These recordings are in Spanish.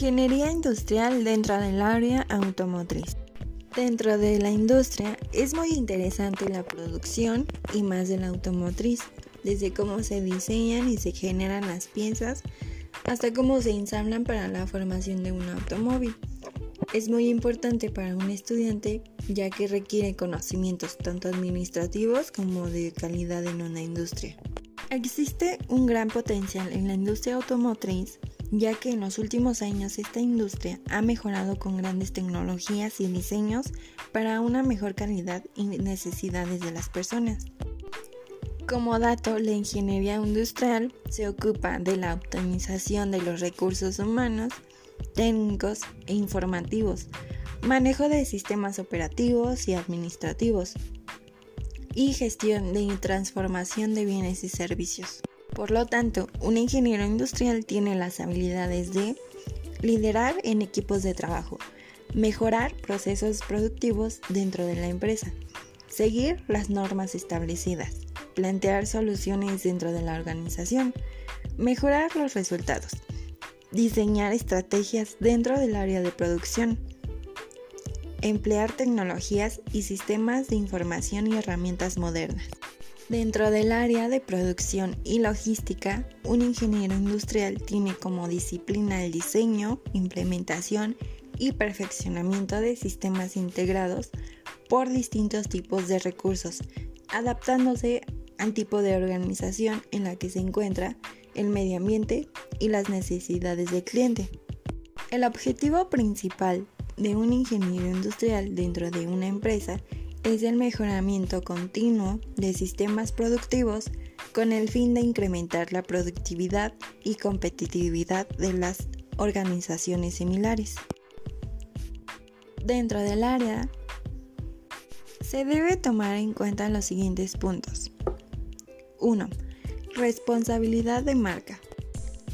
Ingeniería industrial dentro del área automotriz. Dentro de la industria es muy interesante la producción y más de la automotriz, desde cómo se diseñan y se generan las piezas hasta cómo se ensamblan para la formación de un automóvil. Es muy importante para un estudiante ya que requiere conocimientos tanto administrativos como de calidad en una industria. Existe un gran potencial en la industria automotriz ya que en los últimos años esta industria ha mejorado con grandes tecnologías y diseños para una mejor calidad y necesidades de las personas. Como dato, la ingeniería industrial se ocupa de la optimización de los recursos humanos, técnicos e informativos, manejo de sistemas operativos y administrativos, y gestión de transformación de bienes y servicios. Por lo tanto, un ingeniero industrial tiene las habilidades de liderar en equipos de trabajo, mejorar procesos productivos dentro de la empresa, seguir las normas establecidas, plantear soluciones dentro de la organización, mejorar los resultados, diseñar estrategias dentro del área de producción, emplear tecnologías y sistemas de información y herramientas modernas. Dentro del área de producción y logística, un ingeniero industrial tiene como disciplina el diseño, implementación y perfeccionamiento de sistemas integrados por distintos tipos de recursos, adaptándose al tipo de organización en la que se encuentra el medio ambiente y las necesidades del cliente. El objetivo principal de un ingeniero industrial dentro de una empresa es el mejoramiento continuo de sistemas productivos con el fin de incrementar la productividad y competitividad de las organizaciones similares. Dentro del área, se debe tomar en cuenta los siguientes puntos. 1. Responsabilidad de marca.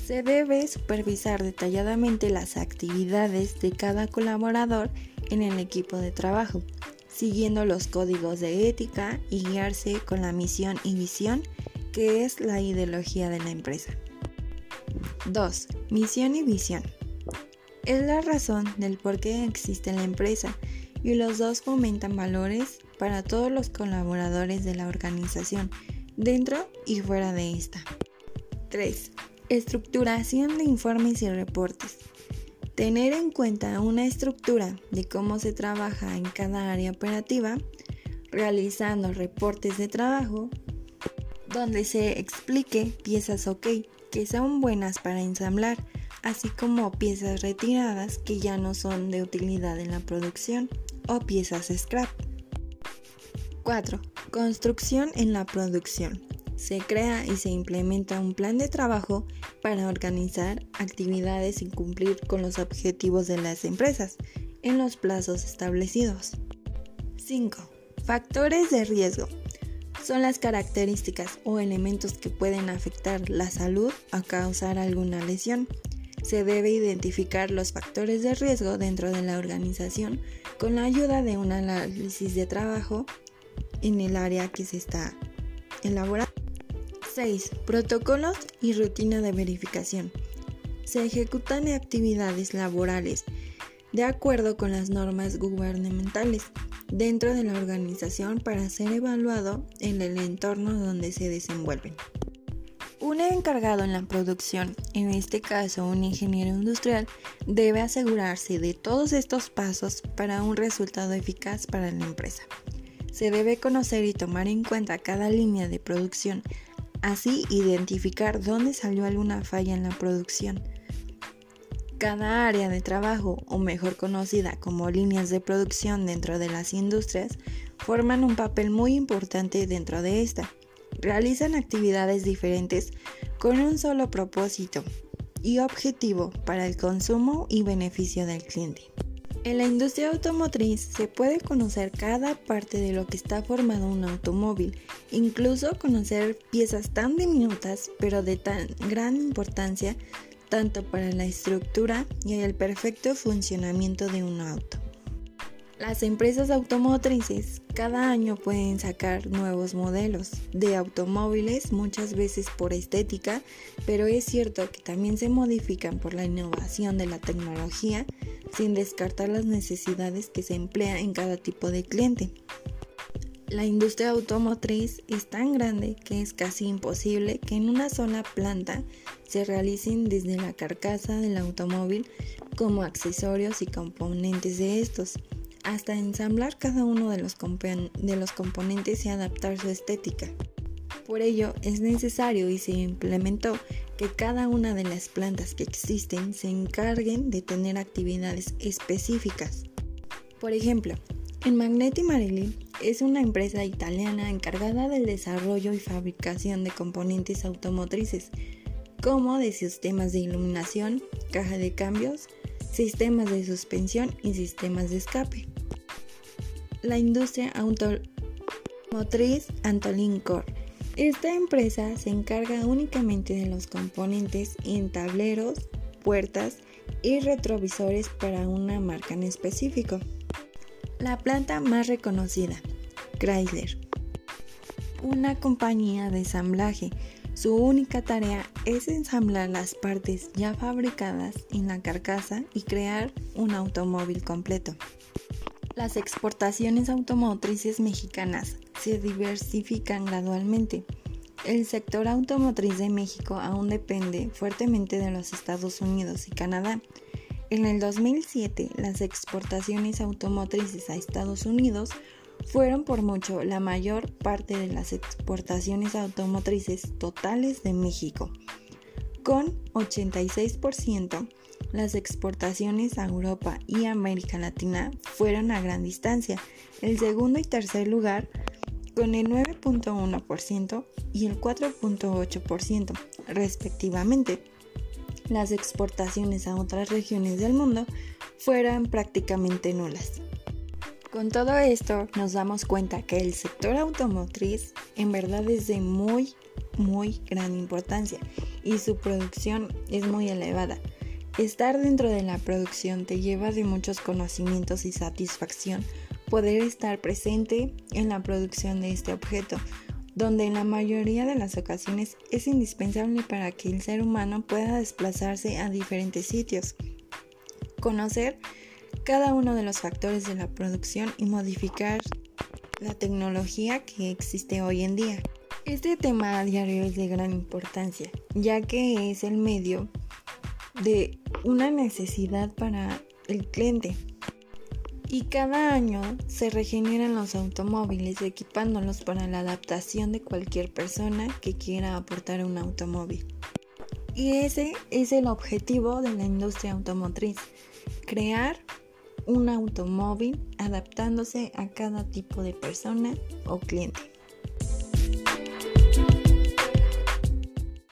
Se debe supervisar detalladamente las actividades de cada colaborador en el equipo de trabajo siguiendo los códigos de ética y guiarse con la misión y visión que es la ideología de la empresa. 2. Misión y visión. Es la razón del por qué existe la empresa y los dos fomentan valores para todos los colaboradores de la organización, dentro y fuera de esta. 3. Estructuración de informes y reportes. Tener en cuenta una estructura de cómo se trabaja en cada área operativa, realizando reportes de trabajo, donde se explique piezas OK que son buenas para ensamblar, así como piezas retiradas que ya no son de utilidad en la producción o piezas scrap. 4. Construcción en la producción se crea y se implementa un plan de trabajo para organizar actividades y cumplir con los objetivos de las empresas en los plazos establecidos. 5. Factores de riesgo. Son las características o elementos que pueden afectar la salud o causar alguna lesión. Se debe identificar los factores de riesgo dentro de la organización con la ayuda de un análisis de trabajo en el área que se está elaborando. 6. Protocolos y rutina de verificación. Se ejecutan actividades laborales de acuerdo con las normas gubernamentales dentro de la organización para ser evaluado en el entorno donde se desenvuelven. Un encargado en la producción, en este caso un ingeniero industrial, debe asegurarse de todos estos pasos para un resultado eficaz para la empresa. Se debe conocer y tomar en cuenta cada línea de producción así identificar dónde salió alguna falla en la producción. Cada área de trabajo, o mejor conocida como líneas de producción dentro de las industrias, forman un papel muy importante dentro de esta. Realizan actividades diferentes con un solo propósito y objetivo para el consumo y beneficio del cliente. En la industria automotriz se puede conocer cada parte de lo que está formado un automóvil, incluso conocer piezas tan diminutas pero de tan gran importancia tanto para la estructura y el perfecto funcionamiento de un auto. Las empresas automotrices cada año pueden sacar nuevos modelos de automóviles, muchas veces por estética, pero es cierto que también se modifican por la innovación de la tecnología sin descartar las necesidades que se emplean en cada tipo de cliente. La industria automotriz es tan grande que es casi imposible que en una sola planta se realicen desde la carcasa del automóvil como accesorios y componentes de estos hasta ensamblar cada uno de los, de los componentes y adaptar su estética. Por ello es necesario y se implementó que cada una de las plantas que existen se encarguen de tener actividades específicas. Por ejemplo, en Magneti Marelli es una empresa italiana encargada del desarrollo y fabricación de componentes automotrices, como de sistemas de iluminación, caja de cambios, sistemas de suspensión y sistemas de escape la industria automotriz Antolin Core. Esta empresa se encarga únicamente de los componentes en tableros, puertas y retrovisores para una marca en específico. La planta más reconocida, Chrysler. Una compañía de ensamblaje. Su única tarea es ensamblar las partes ya fabricadas en la carcasa y crear un automóvil completo. Las exportaciones automotrices mexicanas se diversifican gradualmente. El sector automotriz de México aún depende fuertemente de los Estados Unidos y Canadá. En el 2007, las exportaciones automotrices a Estados Unidos fueron por mucho la mayor parte de las exportaciones automotrices totales de México, con 86% las exportaciones a Europa y América Latina fueron a gran distancia. El segundo y tercer lugar con el 9.1% y el 4.8% respectivamente. Las exportaciones a otras regiones del mundo fueron prácticamente nulas. Con todo esto nos damos cuenta que el sector automotriz en verdad es de muy, muy gran importancia y su producción es muy elevada. Estar dentro de la producción te lleva de muchos conocimientos y satisfacción poder estar presente en la producción de este objeto, donde en la mayoría de las ocasiones es indispensable para que el ser humano pueda desplazarse a diferentes sitios. Conocer cada uno de los factores de la producción y modificar la tecnología que existe hoy en día. Este tema a diario es de gran importancia, ya que es el medio de una necesidad para el cliente. Y cada año se regeneran los automóviles equipándolos para la adaptación de cualquier persona que quiera aportar un automóvil. Y ese es el objetivo de la industria automotriz, crear un automóvil adaptándose a cada tipo de persona o cliente.